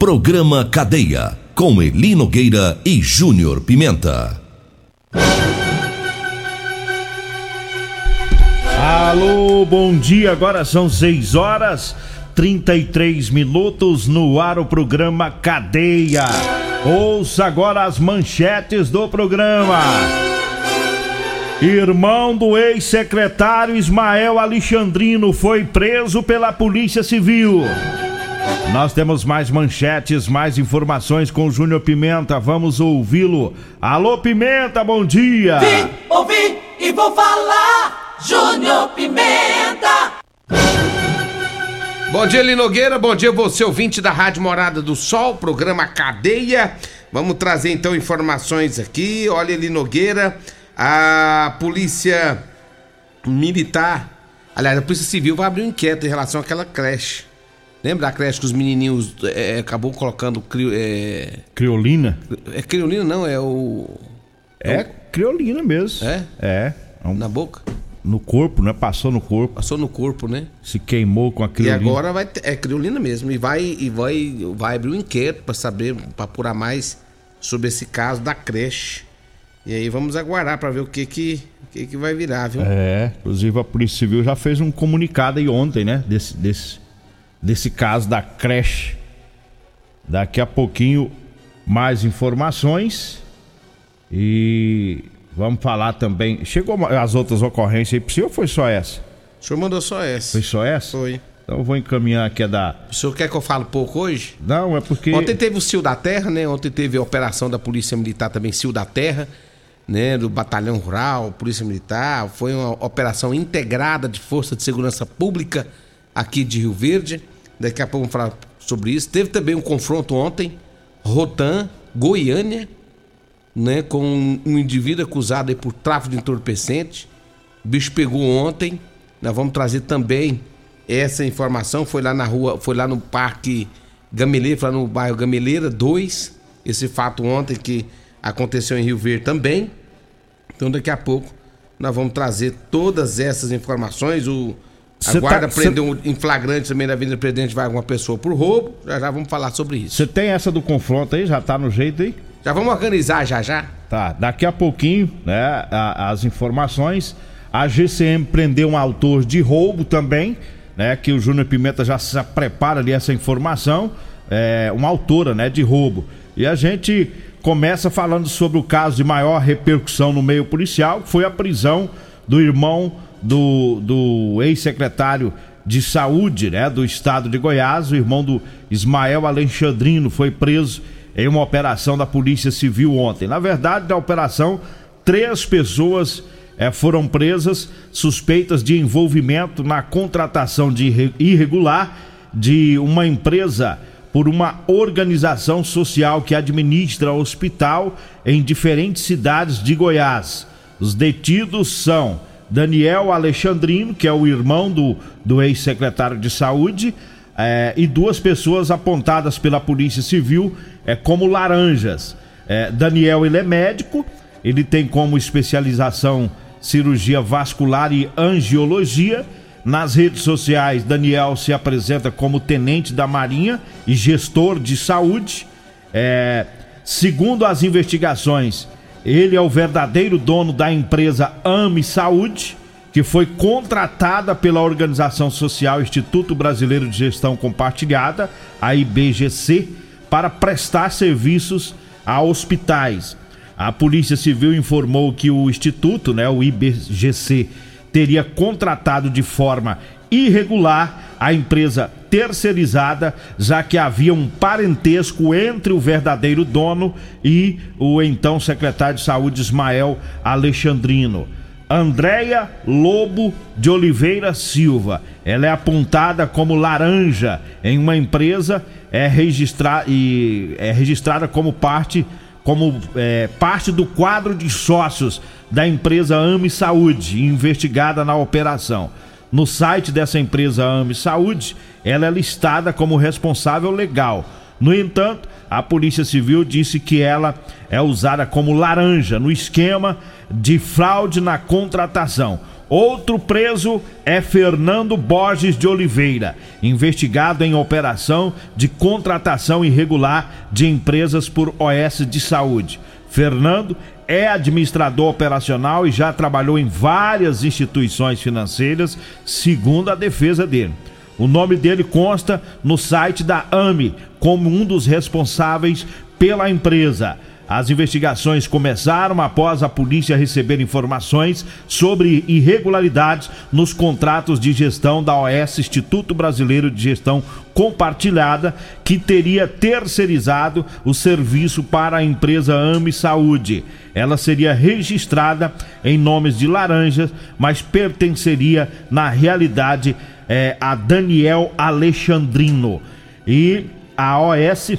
Programa Cadeia. Com Eli Nogueira e Júnior Pimenta. Alô, bom dia. Agora são 6 horas 33 minutos no ar o programa Cadeia. Ouça agora as manchetes do programa. Irmão do ex-secretário Ismael Alexandrino foi preso pela Polícia Civil. Nós temos mais manchetes, mais informações com o Júnior Pimenta. Vamos ouvi-lo. Alô, Pimenta, bom dia. Vim, ouvi e vou falar. Júnior Pimenta. Bom dia, Linogueira. Bom dia, você ouvinte da Rádio Morada do Sol, programa Cadeia. Vamos trazer então informações aqui. Olha, Linogueira, a polícia militar, aliás, a polícia civil vai abrir um inquérito em relação àquela creche. Lembra da creche que os menininhos é, acabou colocando cri, é... Criolina? É criolina não, é o é, é criolina mesmo. É? É. Na boca? no corpo, né? Passou no corpo. Passou no corpo, né? Se queimou com a criolina. E agora vai ter, é criolina mesmo e vai e vai vai abrir um inquérito para saber, para apurar mais sobre esse caso da creche. E aí vamos aguardar para ver o que que o que que vai virar, viu? É, inclusive a Polícia Civil já fez um comunicado aí ontem, né, desse desse desse caso da creche. Daqui a pouquinho mais informações e Vamos falar também. Chegou as outras ocorrências aí pro senhor ou foi só essa? O senhor mandou só essa. Foi só essa? Foi. Então eu vou encaminhar aqui a da. O senhor quer que eu fale pouco hoje? Não, é porque. Ontem teve o Cio da Terra, né? Ontem teve a operação da Polícia Militar também, Cio da Terra, né? Do Batalhão Rural, Polícia Militar. Foi uma operação integrada de Força de Segurança Pública aqui de Rio Verde. Daqui a pouco vamos falar sobre isso. Teve também um confronto ontem, Rotan, Goiânia né, com um indivíduo acusado por tráfico de entorpecente. O bicho pegou ontem. Nós vamos trazer também essa informação. Foi lá na rua, foi lá no Parque Gameleira, foi lá no bairro Gameleira 2. Esse fato ontem que aconteceu em Rio Verde também. Então daqui a pouco nós vamos trazer todas essas informações. O, a cê guarda tá, prendeu cê... em flagrante também na Avenida Presidente vai alguma pessoa por roubo. Já já vamos falar sobre isso. Você tem essa do confronto aí? Já tá no jeito aí? Já vamos organizar já já. Tá, daqui a pouquinho, né, as informações. A GCM prendeu um autor de roubo também, né, que o Júnior Pimenta já se prepara ali essa informação, é, uma autora, né, de roubo. E a gente começa falando sobre o caso de maior repercussão no meio policial, que foi a prisão do irmão do, do ex-secretário de saúde, né, do estado de Goiás, o irmão do Ismael Alexandrino foi preso em uma operação da Polícia Civil ontem. Na verdade, da operação, três pessoas é, foram presas suspeitas de envolvimento na contratação de irregular de uma empresa por uma organização social que administra hospital em diferentes cidades de Goiás. Os detidos são Daniel Alexandrino, que é o irmão do, do ex-secretário de Saúde, é, e duas pessoas apontadas pela Polícia Civil é, como laranjas. É, Daniel, ele é médico, ele tem como especialização cirurgia vascular e angiologia. Nas redes sociais, Daniel se apresenta como tenente da Marinha e gestor de saúde. É, segundo as investigações, ele é o verdadeiro dono da empresa Ame Saúde que foi contratada pela organização social Instituto Brasileiro de Gestão Compartilhada, a IBGC, para prestar serviços a hospitais. A Polícia Civil informou que o Instituto, né, o IBGC, teria contratado de forma irregular a empresa terceirizada, já que havia um parentesco entre o verdadeiro dono e o então secretário de Saúde Ismael Alexandrino. Andréia Lobo de Oliveira Silva. Ela é apontada como laranja em uma empresa é registrar e é registrada como parte como é, parte do quadro de sócios da empresa AME Saúde, investigada na operação. No site dessa empresa AME Saúde, ela é listada como responsável legal. No entanto, a Polícia Civil disse que ela é usada como laranja no esquema de fraude na contratação. Outro preso é Fernando Borges de Oliveira, investigado em operação de contratação irregular de empresas por OS de saúde. Fernando é administrador operacional e já trabalhou em várias instituições financeiras, segundo a defesa dele. O nome dele consta no site da AME como um dos responsáveis pela empresa. As investigações começaram após a polícia receber informações sobre irregularidades nos contratos de gestão da OS Instituto Brasileiro de Gestão Compartilhada, que teria terceirizado o serviço para a empresa AME Saúde. Ela seria registrada em nomes de laranjas, mas pertenceria na realidade é, a Daniel Alexandrino. E a OS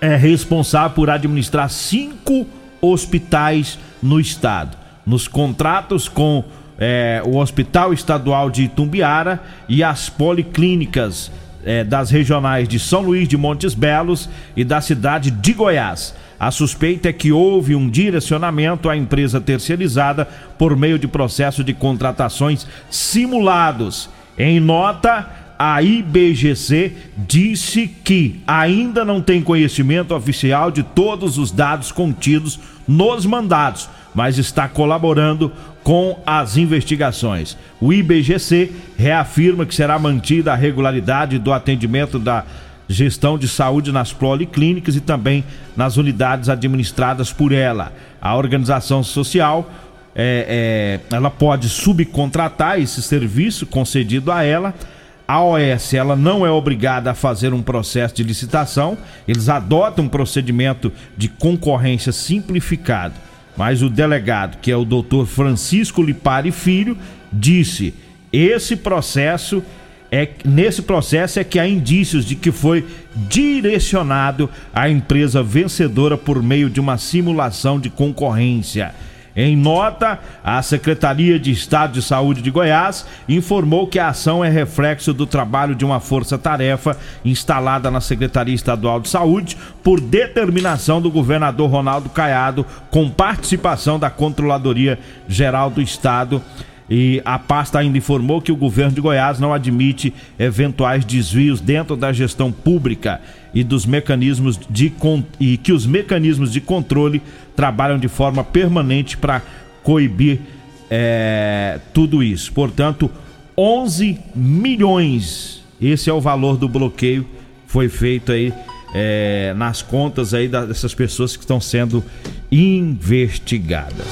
é responsável por administrar cinco hospitais no estado. Nos contratos com é, o Hospital Estadual de Itumbiara e as policlínicas é, das regionais de São Luís de Montes Belos e da cidade de Goiás. A suspeita é que houve um direcionamento à empresa terceirizada por meio de processo de contratações simulados. Em nota, a IBGC disse que ainda não tem conhecimento oficial de todos os dados contidos nos mandados, mas está colaborando com as investigações. O IBGC reafirma que será mantida a regularidade do atendimento da gestão de saúde nas policlínicas e também nas unidades administradas por ela. A organização social é, é, ela pode subcontratar esse serviço concedido a ela a OS ela não é obrigada a fazer um processo de licitação, eles adotam um procedimento de concorrência simplificado. Mas o delegado, que é o doutor Francisco Lipari Filho, disse: esse processo é nesse processo é que há indícios de que foi direcionado à empresa vencedora por meio de uma simulação de concorrência. Em nota, a Secretaria de Estado de Saúde de Goiás informou que a ação é reflexo do trabalho de uma força-tarefa instalada na Secretaria Estadual de Saúde por determinação do governador Ronaldo Caiado, com participação da Controladoria Geral do Estado. E a pasta ainda informou que o governo de Goiás não admite eventuais desvios dentro da gestão pública e dos mecanismos de e que os mecanismos de controle trabalham de forma permanente para coibir é, tudo isso. Portanto, 11 milhões. Esse é o valor do bloqueio foi feito aí é, nas contas aí dessas pessoas que estão sendo investigadas.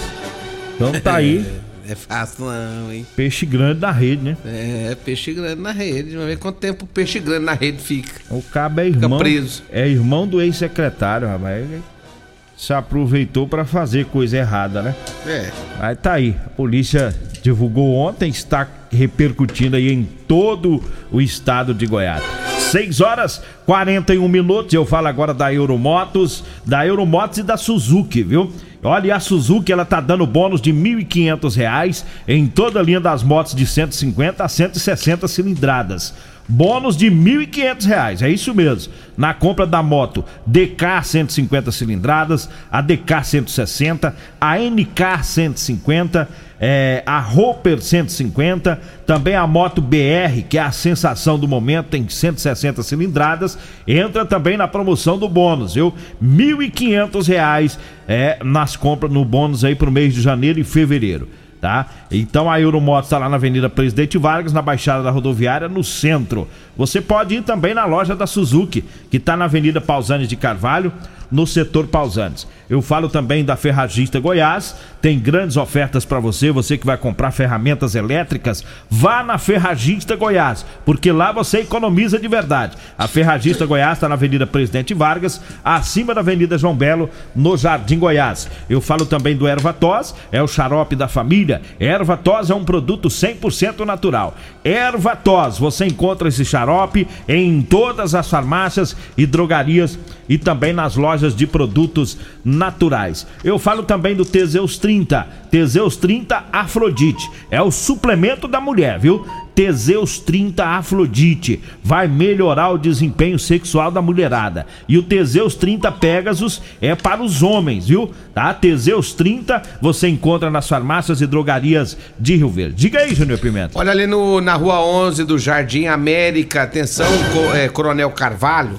Então tá aí. É fácil não, hein? Peixe grande na rede, né? É, peixe grande na rede. Vamos ver quanto tempo o peixe grande na rede fica. O cabo é irmão. Fica preso. É irmão do ex-secretário, rapaz se aproveitou para fazer coisa errada, né? É. Aí tá aí. A polícia divulgou ontem, está repercutindo aí em todo o estado de Goiás. 6 horas 41 minutos. Eu falo agora da Euromotos, da Euromotos e da Suzuki, viu? Olha, a Suzuki ela tá dando bônus de R$ 1.500 em toda a linha das motos de 150 a 160 cilindradas Bônus de R$ 1.500, é isso mesmo. Na compra da moto DK 150 cilindradas, a DK 160, a NK 150, é, a Hopper 150, também a moto BR, que é a sensação do momento, tem 160 cilindradas, entra também na promoção do bônus, viu? R$ 1.500 é, nas compras no bônus aí pro mês de janeiro e fevereiro tá? Então a Euromotos está lá na Avenida Presidente Vargas, na Baixada da Rodoviária, no centro. Você pode ir também na loja da Suzuki, que está na Avenida Pausanes de Carvalho, no setor Pausanes. Eu falo também da Ferragista Goiás, tem grandes ofertas para você, você que vai comprar ferramentas elétricas, vá na Ferragista Goiás, porque lá você economiza de verdade. A Ferragista Goiás está na Avenida Presidente Vargas, acima da Avenida João Belo, no Jardim Goiás. Eu falo também do Erva Tos, é o xarope da família. Erva Tos é um produto 100% natural. Erva Tos, você encontra esse xarope em todas as farmácias e drogarias e também nas lojas de produtos naturais. Eu falo também do Teseus 30. Teseus 30 Afrodite. É o suplemento da mulher, viu? Teseus 30 Afrodite vai melhorar o desempenho sexual da mulherada. E o Teseus 30 Pegasus é para os homens, viu? Tá? Teseus 30 você encontra nas farmácias e drogarias de Rio Verde. Diga aí, Júnior Pimenta. Olha ali no, na rua 11 do Jardim América, atenção, co, é, Coronel Carvalho,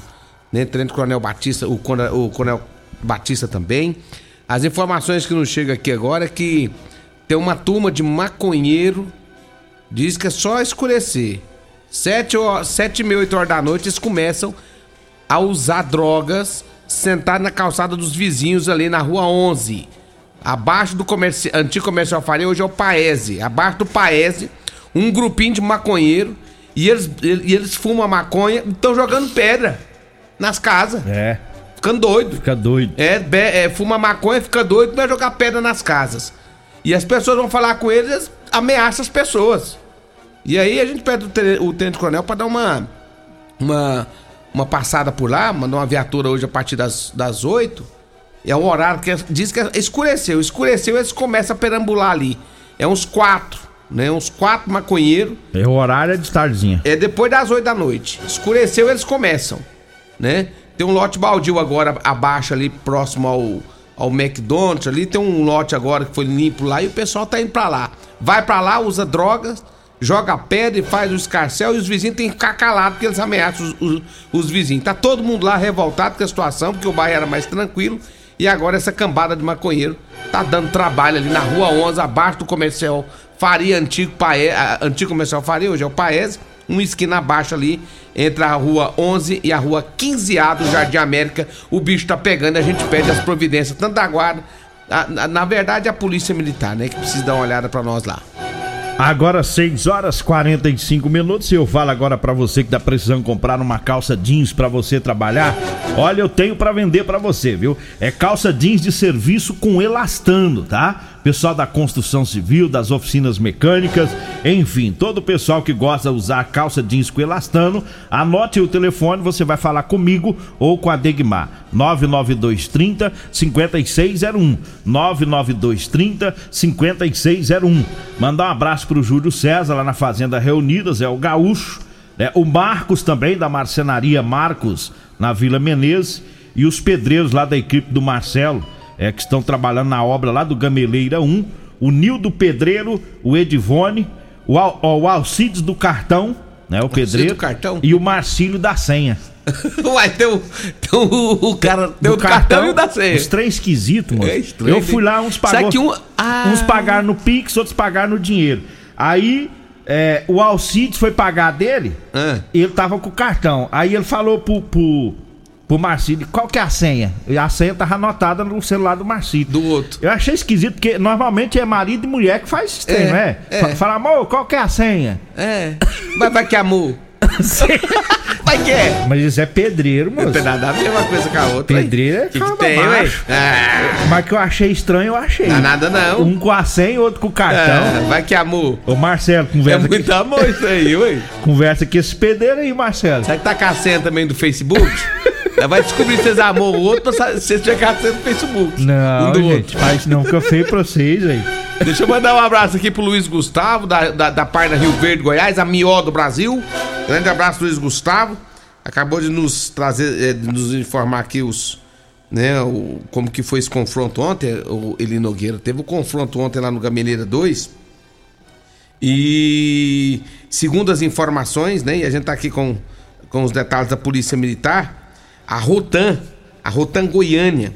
né? Tenente Coronel Batista, o, o Coronel Batista também. As informações que nos chegam aqui agora é que tem uma turma de maconheiro Diz que é só escurecer. Sete, sete e meia, oito horas da noite, eles começam a usar drogas sentados na calçada dos vizinhos ali na rua 11. Abaixo do comerci... antigo comercial Faria, hoje é o Paese. Abaixo do Paese, um grupinho de maconheiro. E eles, e eles fumam a maconha e estão jogando pedra nas casas. É. Ficando doido. Fica doido. É, é, fuma maconha, fica doido, vai jogar pedra nas casas. E as pessoas vão falar com eles, ameaça as pessoas. E aí a gente pede o Tenente Coronel para dar uma, uma, uma passada por lá, mandar uma viatura hoje a partir das, das 8. É um horário que diz que escureceu. Escureceu, eles começam a perambular ali. É uns quatro, né? Uns quatro maconheiros. É o horário é de tardezinha. É depois das 8 da noite. Escureceu, eles começam, né? Tem um lote baldio agora abaixo ali, próximo ao, ao McDonald's ali. Tem um lote agora que foi limpo lá e o pessoal tá indo pra lá. Vai pra lá, usa drogas joga pedra e faz o escarcel e os vizinhos têm que ficar calados porque eles ameaçam os, os, os, vizinhos. Tá todo mundo lá revoltado com a situação, porque o bairro era mais tranquilo e agora essa cambada de maconheiro tá dando trabalho ali na rua 11, abaixo do comercial Faria, antigo, Paes, antigo comercial Faria, hoje é o Paes, uma esquina abaixo ali, entre a rua 11 e a rua 15A do Jardim América. O bicho tá pegando, a gente pede as providências, tanto da guarda, na, na, na verdade a polícia militar, né, que precisa dar uma olhada para nós lá. Agora 6 horas 45 minutos e eu falo agora para você que tá precisando comprar uma calça jeans para você trabalhar. Olha, eu tenho para vender para você, viu? É calça jeans de serviço com elastano, tá? Pessoal da construção civil, das oficinas mecânicas, enfim, todo o pessoal que gosta de usar calça jeans com elastano, anote o telefone, você vai falar comigo ou com a Degmar. 99230 5601. 99230 5601. Mandar um abraço pro Júlio César lá na Fazenda Reunidas, é o Gaúcho. Né? O Marcos também, da marcenaria Marcos, na Vila Menezes. E os pedreiros lá da equipe do Marcelo é, que estão trabalhando na obra lá do Gameleira 1, o Nildo Pedreiro, o Edivone, o, Al, o Alcides do Cartão, né? O pedreiro. Do cartão? E o Marcílio da Senha. Uai, tem o, tem o, o cara tem o cartão, cartão, e o da senha. Os três esquisitos, mano. É estranho, Eu fui lá, uns pagou, um... ah. uns pagaram no Pix, outros pagaram no dinheiro. Aí é, o Alcides foi pagar dele, ah. ele tava com o cartão. Aí ele falou pro, pro pro Marcílio, qual que é a senha? E a senha tava anotada no celular do Marcílio. Do outro. Eu achei esquisito, porque normalmente é marido e mulher que faz isso, é, né? É. Fala, amor, qual que é a senha? É. Vai, vai que é amor. Vai que é. Mas isso é pedreiro, mano. Não tem nada a ver uma coisa com a outra. Pedreiro é que, que tem, ué? Ah. Mas que eu achei estranho, eu achei. Não é nada não. Um com a senha e outro com o cartão. Ah, vai que é amor. Ô Marcelo, conversa. É muito amor isso aí, ué. Conversa com esse pedreiro aí, Marcelo. Será que tá com a senha também do Facebook? Vai descobrir se vocês amam o outro pra vocês chegar no Facebook. Não, um do gente, outro. faz não eu feio pra vocês aí. Deixa eu mandar um abraço aqui pro Luiz Gustavo, da, da, da Parna Rio Verde, Goiás, a mió do Brasil. Grande abraço, Luiz Gustavo. Acabou de nos trazer, eh, de nos informar aqui os. Né, o, como que foi esse confronto ontem, o Eli Nogueira. Teve o um confronto ontem lá no Gameleira 2. E segundo as informações, né? E a gente tá aqui com, com os detalhes da Polícia Militar a Rotan, a Rotan Goiânia,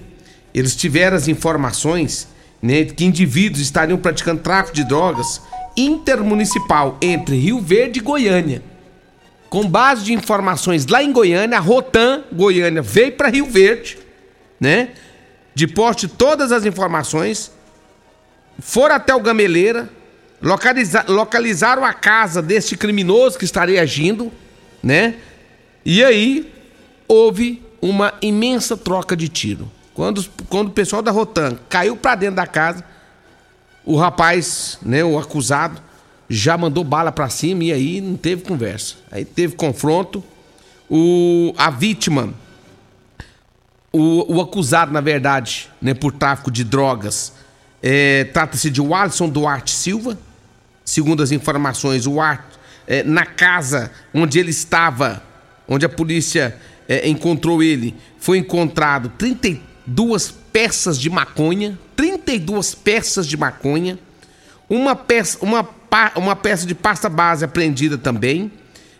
eles tiveram as informações né, que indivíduos estariam praticando tráfico de drogas intermunicipal entre Rio Verde e Goiânia. Com base de informações lá em Goiânia, a Rotan Goiânia veio para Rio Verde, né? De poste todas as informações, foram até o Gameleira, localiza localizaram a casa deste criminoso que estaria agindo, né? E aí houve uma imensa troca de tiro. Quando, quando o pessoal da Rotan caiu para dentro da casa, o rapaz, né, o acusado, já mandou bala para cima e aí não teve conversa. Aí teve confronto. O, a vítima, o, o acusado, na verdade, né, por tráfico de drogas, é, trata-se de Alisson Duarte Silva. Segundo as informações, o Art, é, na casa onde ele estava, onde a polícia é, encontrou ele, foi encontrado 32 peças de maconha, 32 peças de maconha, uma peça, uma, uma peça de pasta base apreendida também,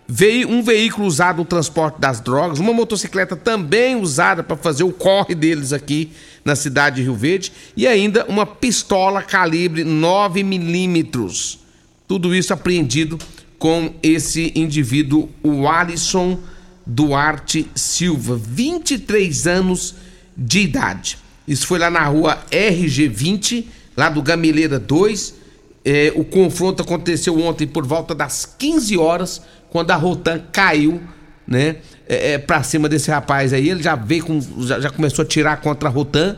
veio um veículo usado no transporte das drogas, uma motocicleta também usada para fazer o corre deles aqui na cidade de Rio Verde e ainda uma pistola calibre 9 milímetros. Tudo isso apreendido com esse indivíduo, o Alisson Duarte Silva, 23 anos de idade. Isso foi lá na rua RG20, lá do Gameleira 2. É, o confronto aconteceu ontem por volta das 15 horas, quando a Rotan caiu, né? É, é, pra cima desse rapaz aí. Ele já veio com. Já, já começou a tirar contra a Rotan,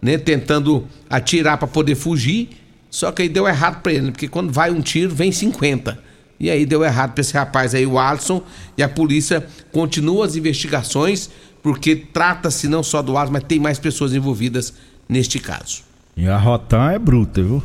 né? Tentando atirar para poder fugir. Só que aí deu errado para ele, porque quando vai um tiro, vem 50. E aí deu errado para esse rapaz aí, o Alisson, e a polícia continua as investigações porque trata-se não só do Alisson, mas tem mais pessoas envolvidas neste caso. E a Rotan é bruta, viu?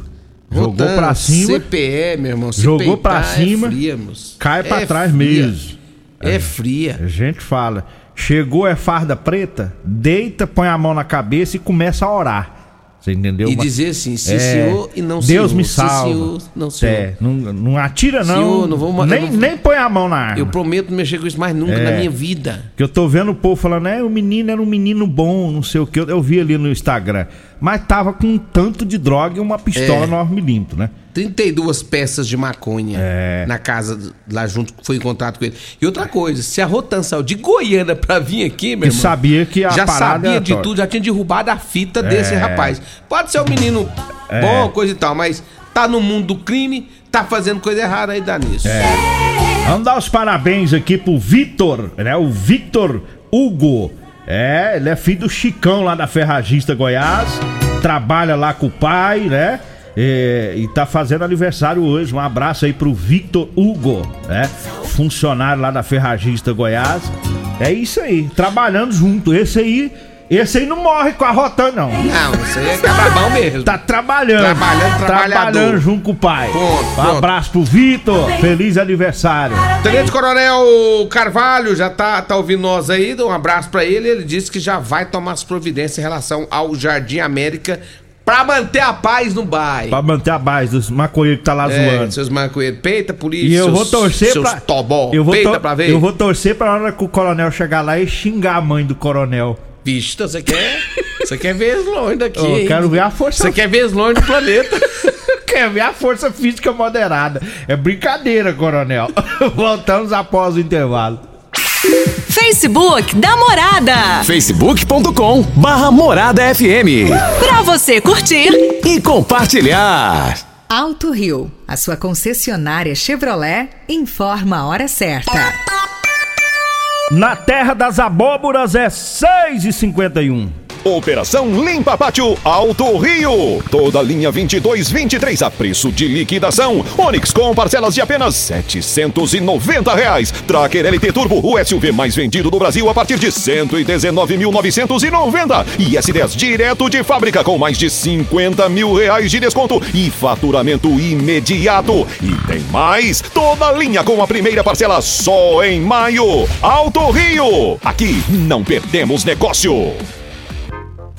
Jogou Rotan, pra cima. CPE, meu irmão. jogou pra é cima. É fria, cai pra é trás fria. mesmo. É fria. A gente fala. Chegou é farda preta, deita, põe a mão na cabeça e começa a orar. Você entendeu? E dizer assim, sim, é, senhor e não senhor. Deus me salva. Sim, senhor, não senhor. É, não, não atira não. Senhor, não vou, nem, não, nem põe a mão na arma. Eu prometo não mexer com isso mais nunca é, na minha vida. Que eu tô vendo o povo falando, é, o menino era um menino bom, não sei o que. Eu, eu vi ali no Instagram mas tava com um tanto de droga e uma pistola é. 9mm, né? 32 peças de maconha é. na casa lá junto foi encontrado com ele. E outra coisa, se a Rotan saiu de Goiânia pra vir aqui, meu irmão. sabia que a Já sabia de tudo, já tinha derrubado a fita é. desse rapaz. Pode ser um menino é. bom, coisa e tal, mas tá no mundo do crime, tá fazendo coisa errada aí dá nisso. É. Vamos dar os parabéns aqui pro Vitor, né? O Victor Hugo. É, ele é filho do Chicão lá da Ferragista Goiás. Trabalha lá com o pai, né? E, e tá fazendo aniversário hoje. Um abraço aí pro Victor Hugo, né? Funcionário lá da Ferragista Goiás. É isso aí, trabalhando junto. Esse aí esse aí não morre com a Rotan, não. Não, esse aí é cababão mesmo. Tá trabalhando. Trabalhando, trabalhador. Trabalhando junto com o pai. Ponto, um abraço pro Vitor. Feliz aniversário. Tenente Coronel Carvalho já tá, tá ouvindo nós aí. Um abraço pra ele. Ele disse que já vai tomar as providências em relação ao Jardim América Pra manter a paz no bairro. Pra manter a paz dos maconheiros que tá lá é, zoando. Seus maconheiros. Peita, polícia. E eu seus, vou torcer seus pra. Tobó. Eu vou Peita pra ver. Eu vou torcer pra hora que o coronel chegar lá e xingar a mãe do coronel. Vixe, então você quer. Você quer ver longe daqui. Eu quero ver a força. Você quer ver longe do planeta. quer ver a força física moderada. É brincadeira, coronel. Voltamos após o intervalo. Facebook da Morada. Facebook.com barra Morada FM. Pra você curtir e compartilhar. Alto Rio, a sua concessionária Chevrolet, informa a hora certa. Na terra das abóboras é 6 e 51 Operação Limpa Pátio Alto Rio. Toda linha 22-23 a preço de liquidação. Onix com parcelas de apenas 790 reais. Tracker LT Turbo, o SUV mais vendido do Brasil a partir de 119.990. E S10 direto de fábrica com mais de 50 mil reais de desconto e faturamento imediato. E tem mais, toda linha com a primeira parcela só em maio. Alto Rio. Aqui não perdemos negócio.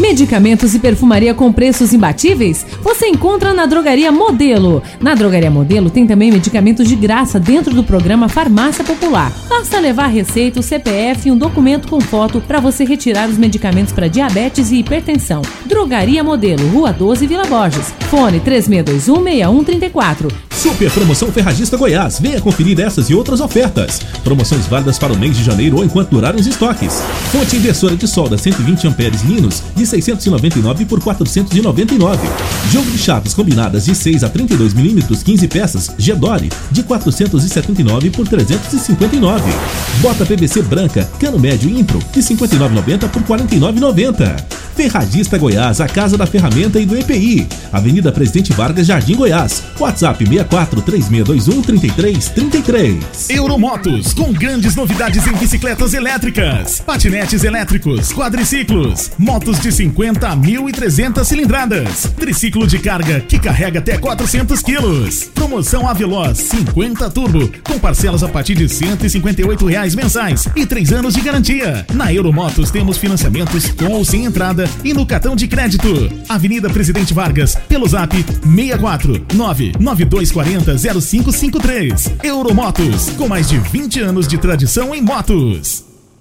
Medicamentos e perfumaria com preços imbatíveis? Você encontra na Drogaria Modelo. Na Drogaria Modelo tem também medicamentos de graça dentro do programa Farmácia Popular. Basta levar receita, o CPF e um documento com foto para você retirar os medicamentos para diabetes e hipertensão. Drogaria Modelo, Rua 12, Vila Borges. Fone 36216134. Super Promoção Ferragista Goiás. Venha conferir essas e outras ofertas. Promoções válidas para o mês de janeiro ou enquanto durarem os estoques. Fonte inversora de solda 120 amperes Linus de 699 por 499. Jogo de chaves combinadas de 6 a 32 milímetros 15 peças Gedore de 479 por 359. Bota PVC branca cano médio Impro de 59,90 por 49,90. Ferragista Goiás, a casa da ferramenta e do EPI. Avenida Presidente Vargas, Jardim Goiás. WhatsApp 64 3621 3333. Euromotos, com grandes novidades em bicicletas elétricas, patinetes elétricos, quadriciclos, motos de 50 a 1.300 cilindradas, triciclo de carga que carrega até 400 quilos. Promoção Aveloz 50 Turbo, com parcelas a partir de 158 reais mensais e 3 anos de garantia. Na Euromotos temos financiamentos com ou sem entrada e no cartão de crédito. Avenida Presidente Vargas, pelo zap 64 99240 0553. Euromotos, com mais de 20 anos de tradição em motos.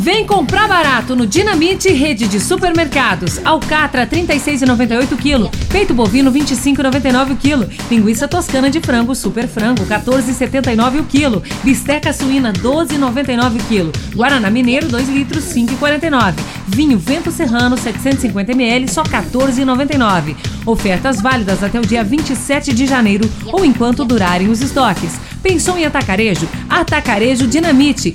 Vem comprar barato no Dinamite Rede de Supermercados. Alcatra 36,98 kg. Peito bovino 25,99 kg. Linguiça toscana de frango Super Frango 14,79 o quilo. Bisteca suína 12,99 kg. Guaraná Mineiro 2 litros 5,49. Vinho Vento Serrano 750 ml só 14,99. Ofertas válidas até o dia 27 de janeiro ou enquanto durarem os estoques. Pensou em atacarejo? Atacarejo Dinamite.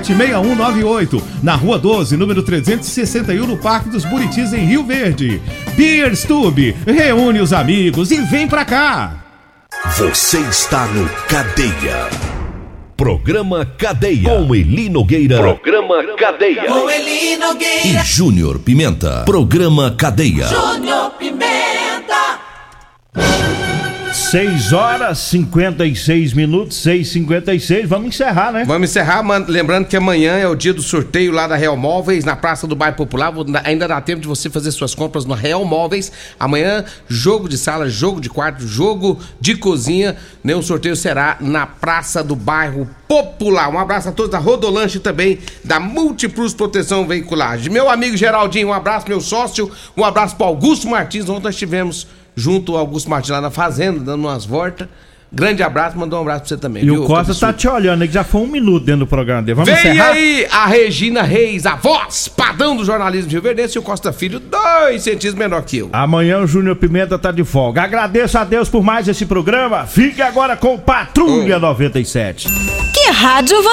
6198, na Rua 12, número 361, no Parque dos Buritis, em Rio Verde. Beer Stube, reúne os amigos e vem pra cá! Você está no Cadeia. Programa Cadeia. Com Eli Nogueira. Programa Cadeia. Com Eli Nogueira. E Júnior Pimenta. Programa Cadeia. Júnior Pimenta. 6 horas 56 minutos, 6h56. Vamos encerrar, né? Vamos encerrar, lembrando que amanhã é o dia do sorteio lá da Real Móveis, na Praça do Bairro Popular. Ainda dá tempo de você fazer suas compras no Real Móveis. Amanhã, jogo de sala, jogo de quarto, jogo de cozinha. Né? O sorteio será na Praça do Bairro Popular. Um abraço a todos da Rodolanche também, da Multiplus Proteção Veicular. Meu amigo Geraldinho, um abraço, meu sócio. Um abraço para Augusto Martins. Ontem nós estivemos junto ao Augusto Martins lá na fazenda, dando umas voltas. Grande abraço, mandou um abraço pra você também. E viu, o Costa tá te olhando aí, que já foi um minuto dentro do programa dele. Vamos Vem encerrar? aí a Regina Reis, a voz padrão do jornalismo Rio Verdense e o Costa Filho, dois centímetros menor que eu. Amanhã o Júnior Pimenta tá de folga. Agradeço a Deus por mais esse programa. Fique agora com Patrulha 97. Que rádio você